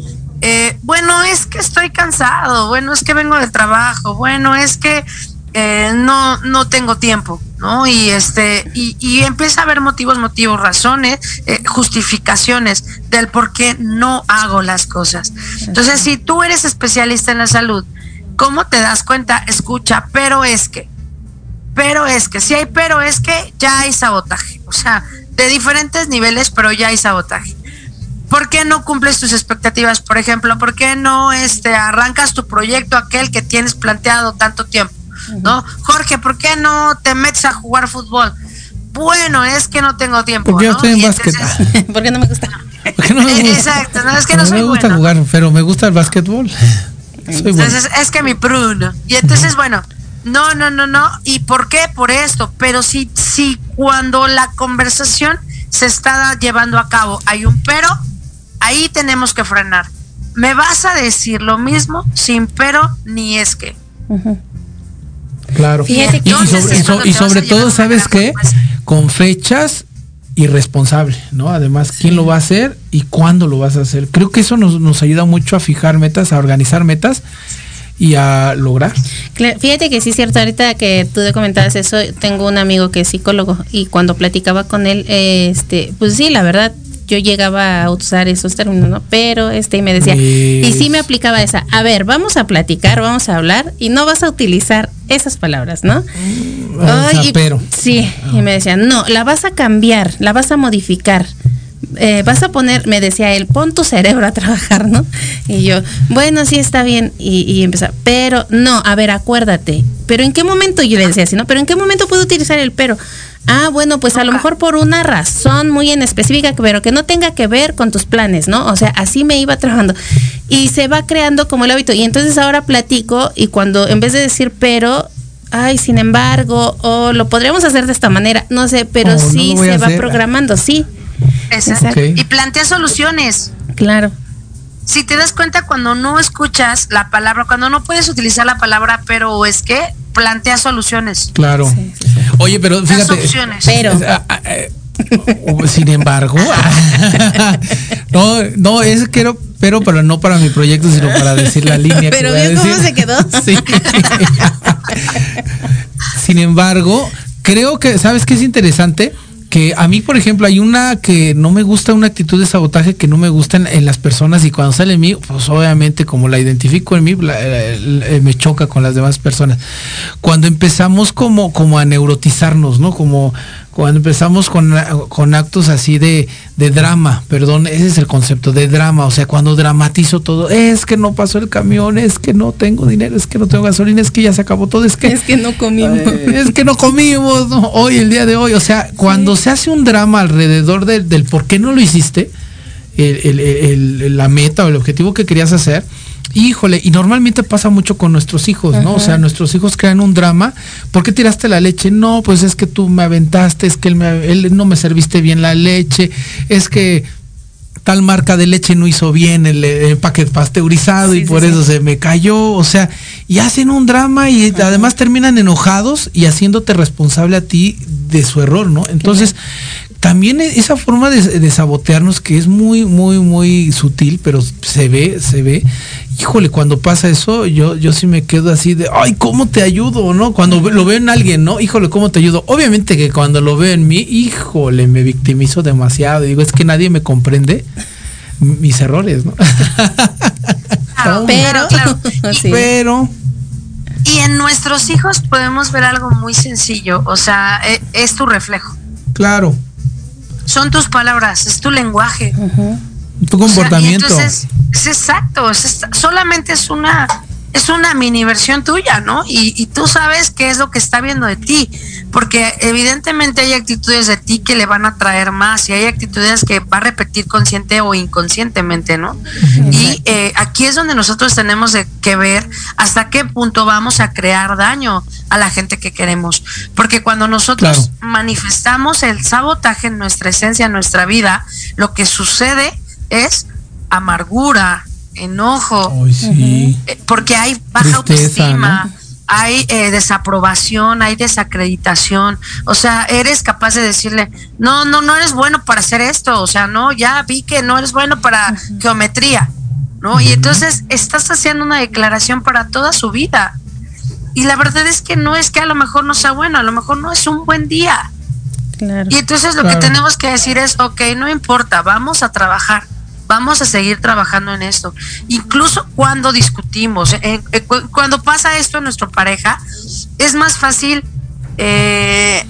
eh, bueno, es que estoy cansado, bueno, es que vengo del trabajo, bueno, es que eh, no, no tengo tiempo, ¿no? Y este, y, empieza a haber motivos, motivos, razones, eh, justificaciones del por qué no hago las cosas. Entonces, si tú eres especialista en la salud, ¿cómo te das cuenta? Escucha, pero es que, pero es que, si hay pero es que ya hay sabotaje. O sea, de diferentes niveles, pero ya hay sabotaje. ¿Por qué no cumples tus expectativas? Por ejemplo, ¿por qué no este, arrancas tu proyecto aquel que tienes planteado tanto tiempo? ¿No? Jorge, ¿por qué no te metes a jugar fútbol? Bueno, es que no tengo tiempo. Porque yo estoy en básquet. (laughs) (laughs) ¿Por qué no me gusta? no me gusta? Exacto, no es que no, soy me gusta jugar, pero me gusta el básquetbol. (laughs) entonces es que mi pruno. Y entonces, bueno, no, no, no, no. ¿Y por qué? Por esto. Pero si, si cuando la conversación se está llevando a cabo hay un pero, ahí tenemos que frenar. Me vas a decir lo mismo sin pero ni es que. Claro. y, sobre, todo, ¿sabes qué? Con fechas y responsable, ¿no? Además, quién lo va a hacer y cuándo lo vas a hacer. Creo que eso nos, nos ayuda mucho a fijar metas, a organizar metas y a lograr. Fíjate que sí es cierto, ahorita que tú te comentabas eso, tengo un amigo que es psicólogo y cuando platicaba con él, este, pues sí, la verdad, yo llegaba a usar esos términos, ¿no? Pero este y me decía, y sí me aplicaba esa, a ver, vamos a platicar, vamos a hablar y no vas a utilizar esas palabras, ¿no? Mm, pero. Sí, y me decía, no, la vas a cambiar, la vas a modificar. Eh, vas a poner, me decía él, pon tu cerebro a trabajar, ¿no? Y yo, bueno, sí está bien. Y, y empezar, pero no, a ver, acuérdate. Pero en qué momento, yo le decía así, ¿no? Pero en qué momento puedo utilizar el pero. Ah, bueno, pues a lo mejor por una razón muy en específica, pero que no tenga que ver con tus planes, ¿no? O sea, así me iba trabajando. Y se va creando como el hábito. Y entonces ahora platico y cuando en vez de decir pero, ay, sin embargo, o lo podríamos hacer de esta manera, no sé, pero oh, sí se va programando, sí. Exacto. Y plantea soluciones. Claro. Si te das cuenta cuando no escuchas la palabra, cuando no puedes utilizar la palabra pero es que, plantea soluciones. Claro. Oye, pero fíjate. Pero. Ah, ah, eh, sin embargo, (laughs) (laughs) no, no, es quiero, pero, pero no para mi proyecto, sino para decir la línea. Pero que cómo se quedó. (laughs) Sí. sin embargo, creo que, ¿sabes qué es interesante? A mí, por ejemplo, hay una que no me gusta, una actitud de sabotaje que no me gusta en, las personas y cuando sale en mí, pues obviamente como la identifico en mí, eh, me choca con las demás personas. Cuando empezamos como, como a neurotizarnos, ¿no? Como, cuando empezamos con, con actos así de, de, drama, perdón, ese es el concepto de drama, o sea, cuando dramatizo todo, es que no pasó el camión, es que no tengo dinero, es que no tengo gasolina, es que ya se acabó todo, es que... Es que no comimos. es que no comimos hoy, el día de hoy, o sea, cuando se hace un drama alrededor del por qué no lo hiciste, la meta o el objetivo que querías hacer, Híjole, y normalmente pasa mucho con nuestros hijos, ¿no? O sea, nuestros hijos crean un drama. ¿Por qué tiraste la leche? No, pues es que tú me aventaste, es que él, no me serviste bien la leche, es que tal marca de leche no hizo bien el, empaque pasteurizado y por eso se me cayó. O sea, y hacen un drama y además terminan enojados y haciéndote responsable a ti de su error, ¿no? Entonces, también e-, esa forma de, sabotearnos que es muy, muy, muy sutil, pero se ve, se ve. Híjole, cuando pasa eso, yo, yo sí me quedo así de, ay, ¿cómo te ayudo? ¿No? Cuando lo veo en alguien, ¿no? Híjole, ¿cómo te ayudo? Obviamente que cuando lo veo en mí, híjole, me victimizo demasiado. Digo, es que nadie me comprende mis errores, ¿no? (laughs) pero, (laughs) pero Y en nuestros hijos podemos ver algo muy sencillo, o sea, e, es, tu reflejo. Claro. Son tus palabras, es tu lenguaje. Tu comportamiento. entonces, es exacto, solamente es una es una mini versión tuya, ¿no? Y, y, tú sabes qué es lo que está viendo de ti, porque evidentemente hay actitudes de ti que le van a traer más y hay actitudes que va a repetir consciente o inconscientemente, ¿no? Y eh, aquí es donde nosotros tenemos que ver hasta qué punto vamos a crear daño a la gente que queremos, porque cuando nosotros manifestamos el sabotaje en nuestra esencia, en nuestra vida, lo que sucede es amargura, enojo, eh, porque hay baja autoestima. Hay eh, desaprobación, hay desacreditación, o sea, eres capaz de decirle, no, no, no eres bueno para hacer esto, o sea, no, ya vi que no eres bueno para geometría, ¿no? Y entonces estás haciendo una declaración para toda su vida. Y la verdad es que no es que a lo mejor no sea bueno, a lo mejor no es un buen día. Y entonces lo que tenemos que decir es, ok, no importa, vamos a trabajar vamos a seguir trabajando en esto. Incluso cuando discutimos, eh, eh, cuando pasa esto en nuestra pareja, es más fácil eh,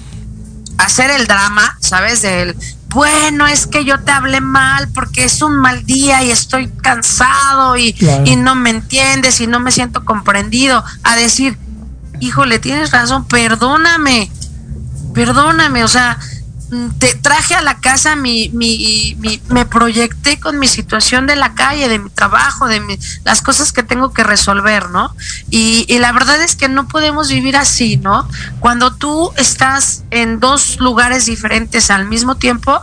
hacer el drama, ¿sabes? Del, bueno, es que yo te hablé mal porque es un mal día y estoy cansado y, y no me entiendes y no me siento comprendido, a decir, híjole, tienes razón, perdóname, perdóname, o sea, te traje a la casa mi, mi, me proyecté con mi situación de la calle, de mi trabajo, de las cosas que tengo que resolver, ¿no? Y, y, la verdad es que no podemos vivir así, ¿no? Cuando tú estás en dos lugares diferentes al mismo tiempo,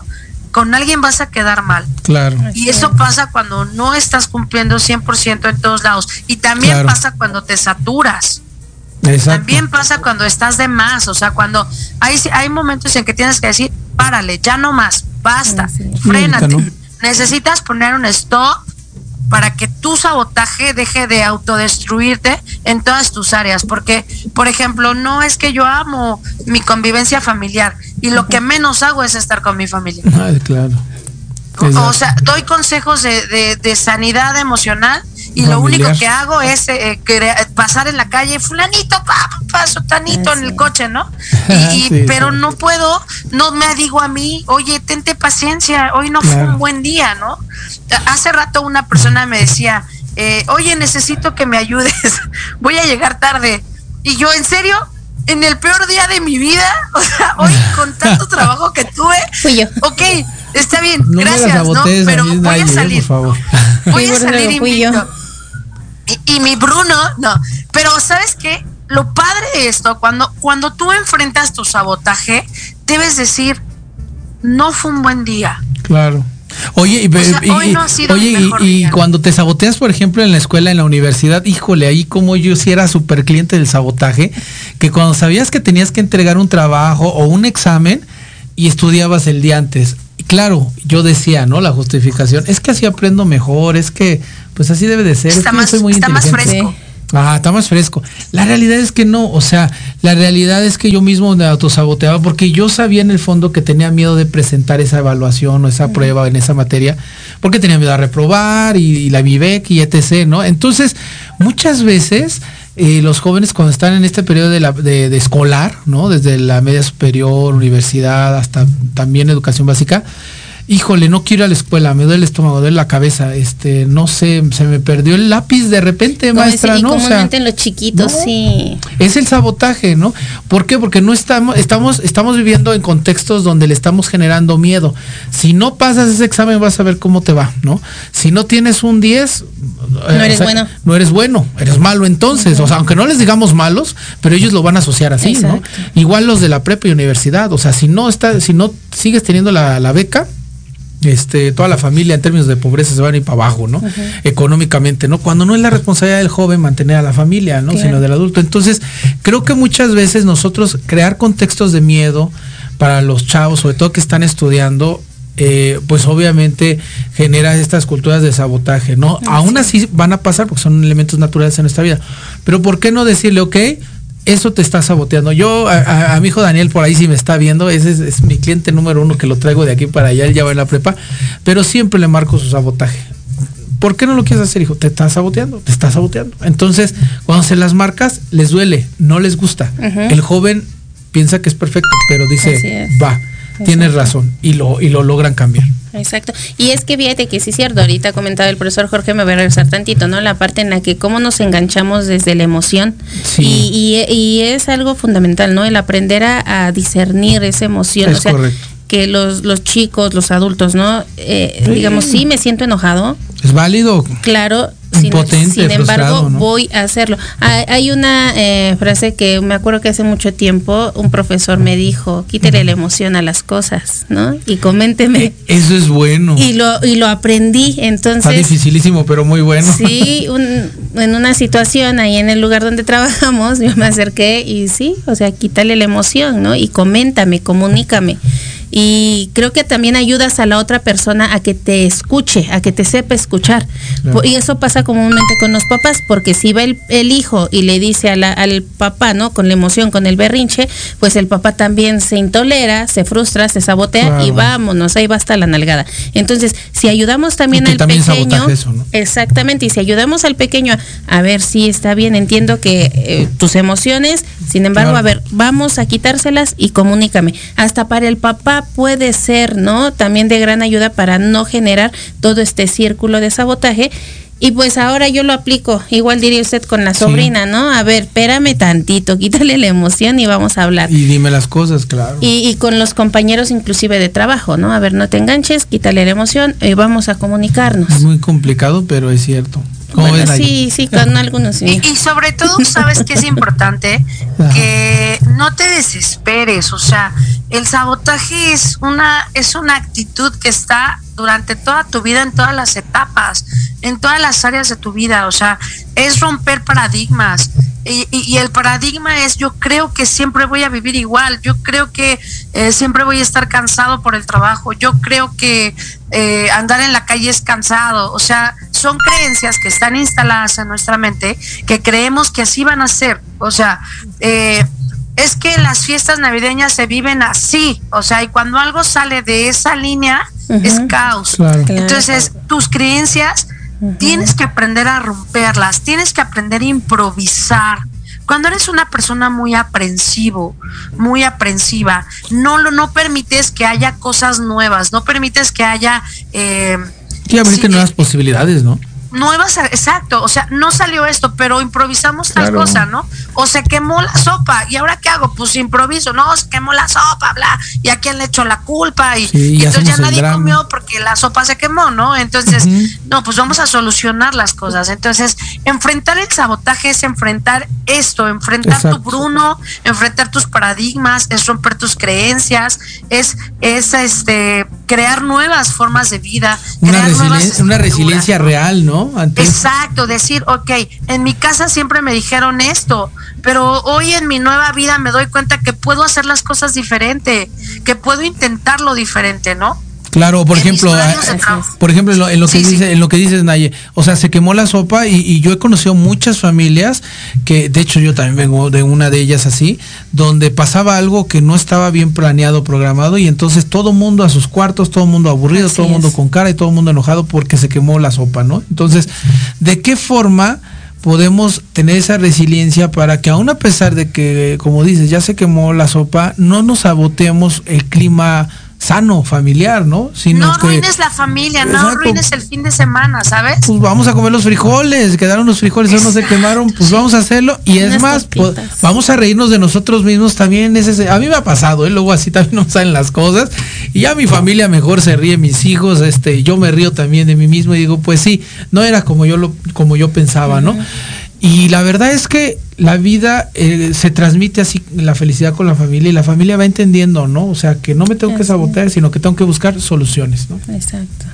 con alguien vas a quedar mal. Claro. Y eso pasa cuando no estás cumpliendo 100% en todos lados. Y también pasa cuando te saturas. También pasa cuando estás de más, o sea, cuando hay, hay momentos en que tienes que decir, párale, ya no más, basta, frénate. Necesitas poner un stop para que tu sabotaje deje de autodestruirte en todas tus áreas. Porque, por ejemplo, no es que yo amo mi convivencia familiar y lo que menos hago es estar con mi familia. claro. O, sea, doy consejos de, de sanidad emocional y lo único que hago es eh, pasar en la calle, fulanito, paso tanito en el coche, ¿no? (laughs) Y, pero no puedo, no me digo a mí, oye, tente paciencia, hoy no fue un buen día, ¿no? Hace rato una persona me decía, eh, oye, necesito que me ayudes, (laughs) voy a llegar tarde. Y yo, ¿en serio? En el peor día de mi vida, (laughs) o sea, hoy con tanto trabajo que tuve, fui yo. Ok, está bien, gracias, ¿no? Pero voy a salir. Por favor. (laughs) Voy a salir y, y, mi Bruno, no. Pero ¿sabes qué? Lo padre de esto, cuando, cuando tú enfrentas tu sabotaje, debes decir, no fue un buen día. Claro. Oye, y, oye, y, cuando te saboteas, por ejemplo, en la escuela, en la universidad, híjole, ahí como yo sí era súper cliente del sabotaje, que cuando sabías que tenías que entregar un trabajo o un examen y estudiabas el día antes. Y claro, yo decía, ¿no? La justificación, es que así aprendo mejor, es que pues así debe de ser. Está, más, está más fresco. Ah, está más fresco. La realidad es que no, o sea, la realidad es que yo mismo me autosaboteaba porque yo sabía en el fondo que tenía miedo de presentar esa evaluación o esa prueba en esa materia, porque tenía miedo a reprobar y, la VIVEC y etc., ¿no? Entonces, muchas veces eh, los jóvenes cuando están en este periodo de, la, de escolar, ¿no? Desde la media superior, universidad, hasta también educación básica, híjole, no quiero ir a la escuela, me duele el estómago, duele la cabeza, este, no sé, se me perdió el lápiz de repente, maestra, ¿no? Comúnmente los chiquitos, sí. Es el sabotaje, ¿no? ¿Por qué? Porque no estamos, estamos, estamos viviendo en contextos donde le estamos generando miedo. Si no pasas ese examen vas a ver cómo te va, ¿no? Si no tienes un 10, no eres bueno. No eres bueno, eres malo entonces. O sea, aunque no les digamos malos, pero ellos lo van a asociar así, ¿no? Igual los de la prepa y universidad. O sea, si no está, si no sigues teniendo la, la beca, este, toda la familia en términos de pobreza se van a ir para abajo, ¿no? Económicamente, ¿no? Cuando no es la responsabilidad del joven mantener a la familia, ¿no? Sino del adulto. Entonces, creo que muchas veces nosotros crear contextos de miedo para los chavos, sobre todo que están estudiando, eh, pues obviamente genera estas culturas de sabotaje, ¿no? Aún así van a pasar porque son elementos naturales en nuestra vida. Pero ¿por qué no decirle, ok, eso te está saboteando. Yo, a, mi hijo Daniel, por ahí si me está viendo, ese es, mi cliente número uno que lo traigo de aquí para allá, él ya va en la prepa, pero siempre le marco su sabotaje. ¿Por qué no lo quieres hacer, hijo? Te estás saboteando, te estás saboteando. Entonces, cuando se las marcas, les duele, no les gusta. El joven piensa que es perfecto, pero dice, va, tienes razón, y lo, y lo logran cambiar. Exacto. Y es que fíjate que sí es cierto, ahorita comentaba el profesor Jorge, me voy a regresar tantito, ¿no? La parte en la que cómo nos enganchamos desde la emoción. Y, y, es algo fundamental, ¿no? El aprender a, discernir esa emoción. Es correcto que los, los chicos, los adultos, ¿no? Eh, digamos, sí me siento enojado. Es válido. Claro, sin, sin embargo voy a hacerlo. Hay, una eh, frase que me acuerdo que hace mucho tiempo un profesor me dijo, quítele la emoción a las cosas, ¿no? Y coménteme. E, eso es bueno. Y lo, y lo aprendí, entonces. Está dificilísimo, pero muy bueno. Sí, (laughs) en una situación ahí en el lugar donde trabajamos, yo me acerqué y sí, o sea, quítale la emoción, ¿no? Y coméntame, comunícame y creo que también ayudas a la otra persona a que te escuche, a que te sepa escuchar. Y eso pasa comúnmente con los papás, porque si va el, hijo y le dice al papá, ¿no? Con la emoción, con el berrinche, pues el papá también se intolera, se frustra, se sabotea y vámonos, ahí va hasta la nalgada. Entonces, si ayudamos también al pequeño, exactamente, y si ayudamos al pequeño a, ver si está bien, entiendo que eh, tus emociones, sin embargo, a ver, vamos a quitárselas y comunícame. Hasta para el papá puede ser, ¿no? También de gran ayuda para no generar todo este círculo de sabotaje. Y pues ahora yo lo aplico, igual diría usted con la sobrina, ¿no? A ver, espérame tantito, (laughs) quítale la emoción y vamos a hablar. Y dime las cosas, claro. Y, y con los compañeros inclusive de trabajo, ¿no? A ver, no te enganches, quítale la emoción y vamos a comunicarnos. Es muy complicado, pero es cierto. sí, sí, con (laughs) algunos sí. Y, y, sobre todo, sabes que es importante que no te desesperes, o sea, el sabotaje es una es una actitud que está durante toda tu vida en todas las etapas, en todas las áreas de tu vida, o sea, es romper paradigmas. Y, el paradigma es yo creo que siempre voy a vivir igual, yo creo que eh, siempre voy a estar cansado por el trabajo, yo creo que eh, andar en la calle es cansado, o sea, son creencias que están instaladas en nuestra mente que creemos que así van a ser, o sea, eh, es que las fiestas navideñas se viven así, o sea, y cuando algo sale de esa línea es caos. Entonces, tus creencias tienes que aprender a romperlas, tienes que aprender a improvisar. Cuando eres una persona muy aprensivo, muy aprensiva, no lo no permites que haya cosas nuevas, no permites que haya eh, abrirte nuevas posibilidades, ¿no? Nuevas, exacto, o sea, no salió esto, pero improvisamos tal cosa, ¿no? O se quemó la sopa, ¿y ahora qué hago? Pues improviso, no, se quemó la sopa, bla, y a quién le echo la culpa, y, entonces ya nadie comió porque la sopa se quemó, ¿no? Entonces, no, pues vamos a solucionar las cosas. Entonces, enfrentar el sabotaje es enfrentar esto, enfrentar tu Bruno, enfrentar tus paradigmas, es romper tus creencias, es, es este crear nuevas formas de vida, una, una resiliencia real, ¿no? Exacto, decir, ok, en mi casa siempre me dijeron esto, pero hoy en mi nueva vida me doy cuenta que puedo hacer las cosas diferente, que puedo intentarlo diferente, ¿no? Claro, por ejemplo, ah, por ejemplo, en lo, que dice, en lo que dices Naye, o sea, se quemó la sopa y, yo he conocido muchas familias que, de hecho, yo también vengo de una de ellas así, donde pasaba algo que no estaba bien planeado, programado y entonces todo mundo a sus cuartos, todo mundo aburrido, todo mundo con cara y todo mundo enojado porque se quemó la sopa, ¿no? Entonces, ¿de qué forma podemos tener esa resiliencia para que aún a pesar de que, como dices, ya se quemó la sopa, no nos saboteemos el clima sano, familiar, ¿no? Sino no arruines la familia, no arruines el fin de semana, ¿sabes? Pues vamos a comer los frijoles, quedaron los frijoles, no se quemaron, pues vamos a hacerlo. Y es más, pues, vamos a reírnos de nosotros mismos también. Ese, a mí me ha pasado, ¿eh? luego así también (laughs) nos salen las cosas. Y ya mi familia mejor se ríe, mis hijos, este, yo me río también de mí mismo y digo, pues sí, no era como yo lo, como yo pensaba, ¿no? Y la verdad es que la vida eh, se transmite así, la felicidad con la familia y la familia va entendiendo, ¿no? O sea, que no me tengo que sabotear, sino que tengo que buscar soluciones, ¿no? Exacto.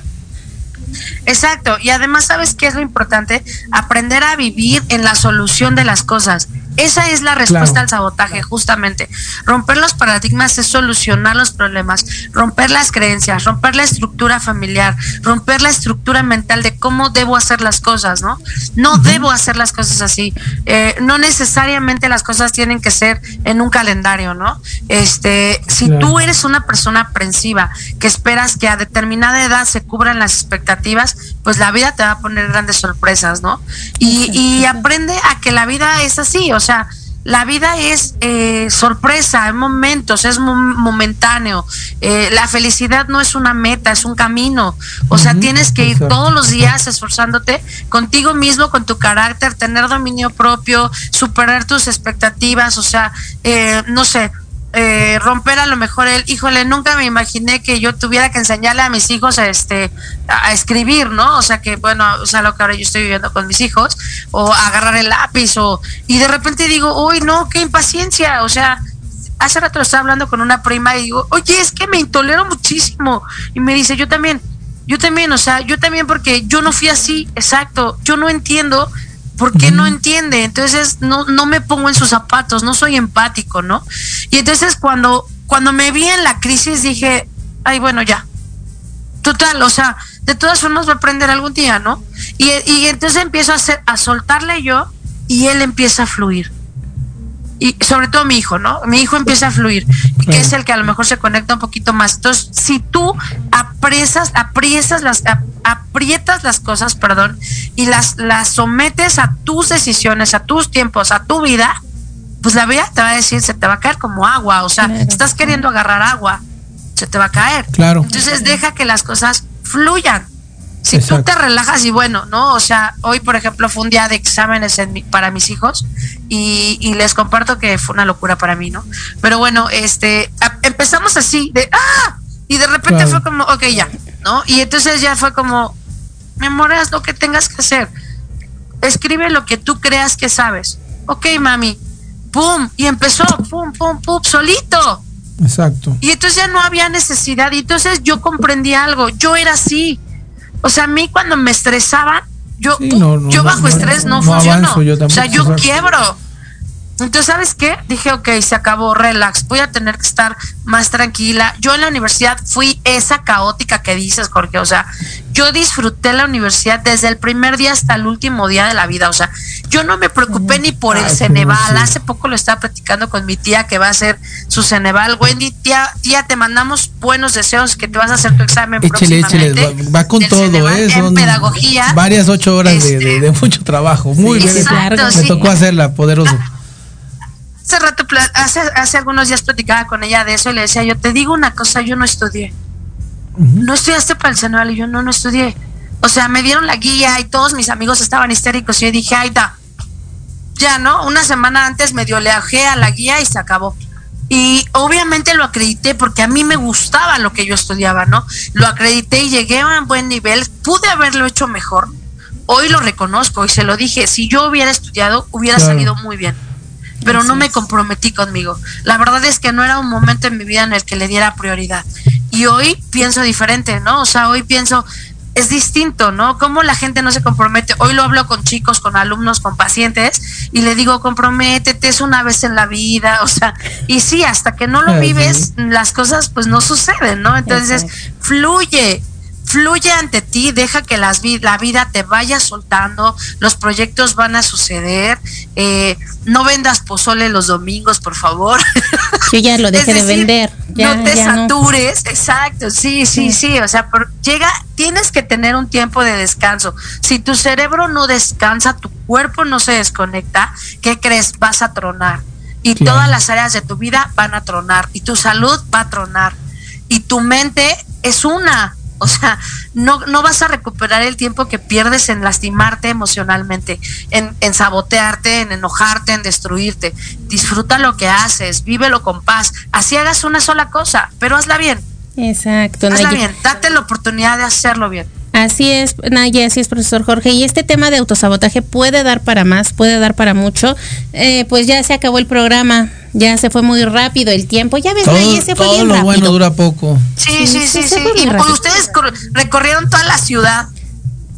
Exacto, y además sabes qué es lo importante, aprender a vivir en la solución de las cosas. Esa es la respuesta al sabotaje, justamente. Romper los paradigmas es solucionar los problemas, romper las creencias, romper la estructura familiar, romper la estructura mental de cómo debo hacer las cosas, ¿no? No debo hacer las cosas así. Eh, no necesariamente las cosas tienen que ser en un calendario, ¿no? Este, si tú eres una persona aprensiva que esperas que a determinada edad se cubran las expectativas, pues la vida te va a poner grandes sorpresas, ¿no? Y, y aprende a que la vida es así, o sea, la vida es eh, sorpresa, en momentos, es momentáneo. Eh, la felicidad no es una meta, es un camino. O sea, tienes que ir todos los días esforzándote contigo mismo, con tu carácter, tener dominio propio, superar tus expectativas. O sea, eh, no sé, eh, romper a lo mejor el, híjole, nunca me imaginé que yo tuviera que enseñarle a mis hijos a, este, a escribir, ¿no? O sea que, bueno, o sea, lo que ahora yo estoy viviendo con mis hijos, o agarrar el lápiz, o, y de repente digo, uy, no, qué impaciencia, o sea, hace rato estaba hablando con una prima y digo, oye, es que me intolero muchísimo, y me dice, yo también, yo también, o sea, yo también porque yo no fui así, exacto, yo no entiendo ¿Por qué no entiende? Entonces no, no me pongo en sus zapatos, no soy empático, ¿no? Y entonces cuando, cuando me vi en la crisis dije, ay, bueno, ya. Total, o sea, de todas formas va a aprender algún día, ¿no? Y, y entonces empiezo a, hacer, a soltarle yo y él empieza a fluir y sobre todo mi hijo, ¿no? Mi hijo empieza a fluir, que es el que a lo mejor se conecta un poquito más. Entonces, si tú apresas, apriesas las, aprietas las cosas, perdón, y las, las sometes a tus decisiones, a tus tiempos, a tu vida, pues la vida te va a decir, se te va a caer como agua, o sea, estás queriendo agarrar agua, se te va a caer. Claro. Entonces deja que las cosas fluyan. Si tú te relajas y bueno, ¿no? O sea, hoy, por ejemplo, fue un día de exámenes para mis hijos y, les comparto que fue una locura para mí, ¿no? Pero bueno, este, empezamos así, de ¡ah! Y de repente fue como, ok, ya, ¿no? Y entonces ya fue como, me haz lo que tengas que hacer. Escribe lo que tú creas que sabes. Ok, mami. ¡Pum! Y empezó, ¡pum, pum, pum! Solito. Exacto. Y entonces ya no había necesidad. Y entonces yo comprendí algo. Yo era así o sea, a mí cuando me estresaban, yo, yo bajo estrés no, funciono. o sea, yo quiebro. Entonces, ¿sabes qué? Dije, ok, se acabó, relax, voy a tener que estar más tranquila. Yo en la universidad fui esa caótica que dices, Jorge, o sea, yo disfruté la universidad desde el primer día hasta el último día de la vida, o sea, yo no me preocupé ni por el Ceneval, hace poco lo estaba platicando con mi tía que va a hacer su Ceneval, Wendy, tía, tía, te mandamos buenos deseos que te vas a hacer tu examen échale, próximamente. va, con todo, ¿eh? en pedagogía. Varias ocho horas de, este, mucho trabajo, muy bien. me tocó hacerla, poderoso. Hace rato, hace, hace algunos días platicaba con ella de eso y le decía, yo te digo una cosa, yo no estudié. No estudiaste para el Ceneval y yo no, no estudié. O sea, me dieron la guía y todos mis amigos estaban histéricos y yo dije, ay, da. Ya, ¿no? Una semana antes medio le ajé a la guía y se acabó. Y obviamente lo acredité porque a mí me gustaba lo que yo estudiaba, ¿no? Lo acredité y llegué a un buen nivel. Pude haberlo hecho mejor. Hoy lo reconozco y se lo dije. Si yo hubiera estudiado, hubiera salido muy bien pero no me comprometí conmigo. La verdad es que no era un momento en mi vida en el que le diera prioridad. Y hoy pienso diferente, ¿no? O sea, hoy pienso, es distinto, ¿no? Cómo la gente no se compromete. Hoy lo hablo con chicos, con alumnos, con pacientes y le digo, comprométete, es una vez en la vida, (laughs) o sea, y sí, hasta que no lo vives, las cosas pues no suceden, ¿no? Entonces, fluye, fluye ante ti, deja que las la vida te vaya soltando, los proyectos van a suceder, eh, no vendas pozole los domingos, por favor. (laughs) Yo ya lo dejé de vender. no te satures, exacto, sí, sí, sí, o sea, llega, tienes que tener un tiempo de descanso. Si tu cerebro no descansa, tu cuerpo no se desconecta, ¿qué crees? Vas a tronar. Y todas las áreas de tu vida van a tronar, y tu salud va a tronar, y tu mente es una, o sea, no, no vas a recuperar el tiempo que pierdes en lastimarte emocionalmente, en, en sabotearte, en enojarte, en destruirte. Disfruta lo que haces, vívelo con paz. Así hagas una sola cosa, pero hazla bien. Exacto. Hazla bien, date la oportunidad de hacerlo bien. Así es, Naya, así es, profesor Jorge. Y este tema de autosabotaje puede dar para más, puede dar para mucho. Eh, pues ya se acabó el programa, ya se fue muy rápido el tiempo. Ya ves, Naya, se fue todo lo bueno dura poco. Sí, sí, sí, sí. Y ustedes recorrieron toda la ciudad.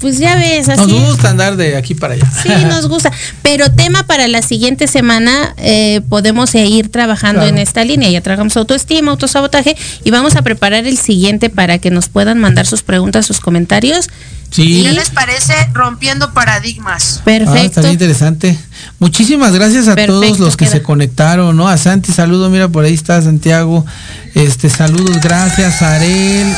Pues ya ves, así. Nos gusta andar de aquí para allá. Sí, nos gusta. Pero tema para la siguiente semana, eh, podemos ir trabajando en esta línea. Ya trabajamos autoestima, autosabotaje y vamos a preparar el siguiente para que nos puedan mandar sus preguntas, sus comentarios. Sí. ¿Qué les parece rompiendo paradigmas? Perfecto. Ah, está interesante. Muchísimas gracias a todos los que se conectaron, ¿no? A Santi, saludo, mira, por ahí está Santiago. Este, saludos, gracias, Arel,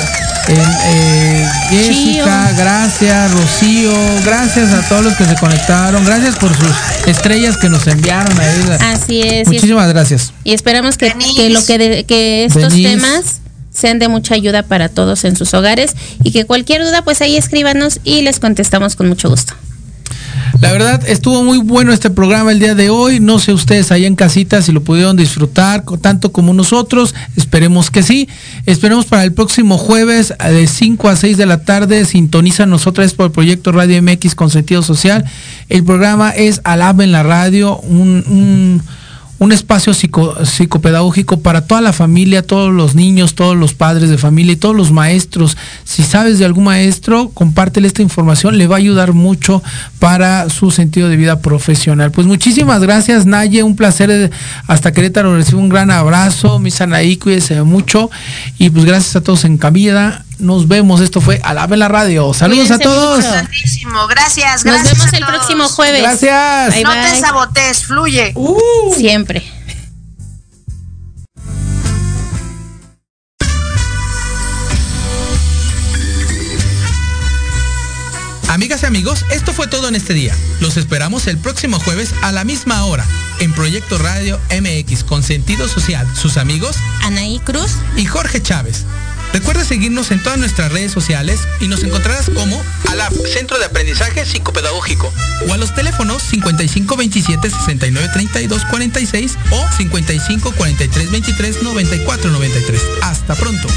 eh, Jessica, gracias, Rocío, gracias a todos los que se conectaron, gracias por sus estrellas que nos enviaron a ella. Así es. Muchísimas gracias. Y esperamos que, lo que, que estos temas sean de mucha ayuda para todos en sus hogares y que cualquier duda pues ahí escríbanos y les contestamos con mucho gusto. La verdad, estuvo muy bueno este programa el día de hoy. No sé ustedes allá en casita si lo pudieron disfrutar tanto como nosotros. Esperemos que sí. Esperemos para el próximo jueves de 5 a 6 de la tarde. Sintoniza nosotros por el proyecto Radio MX con sentido social. El programa es Alaba en la radio, un espacio psicopedagógico para toda la familia, todos los niños, todos los padres de familia y todos los maestros. Si sabes de algún maestro, compártele esta información, le va a ayudar mucho para su sentido de vida profesional. Pues muchísimas gracias, Naye, un placer hasta Querétaro, recibo un gran abrazo, mis Anaí, cuídese mucho y pues gracias a todos en Camilla. Nos vemos, esto fue Alabe la Radio. Saludos a todos. Gracias, gracias. Nos vemos el próximo jueves. Gracias. no te sabotes, fluye. Uh. Siempre. Amigas y amigos, esto fue todo en este día. Los esperamos el próximo jueves a la misma hora en Proyecto Radio MX con sentido social. Sus amigos Anaí Cruz y Jorge Chávez. Recuerda seguirnos en todas nuestras redes sociales y nos encontrarás como ALAP, Centro de Aprendizaje Psicopedagógico, o a los teléfonos 55 27 69 32 46 o 55 43 23 94 93. Hasta pronto.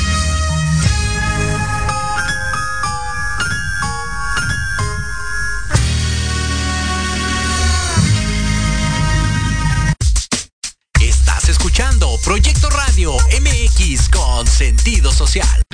Con sentido social.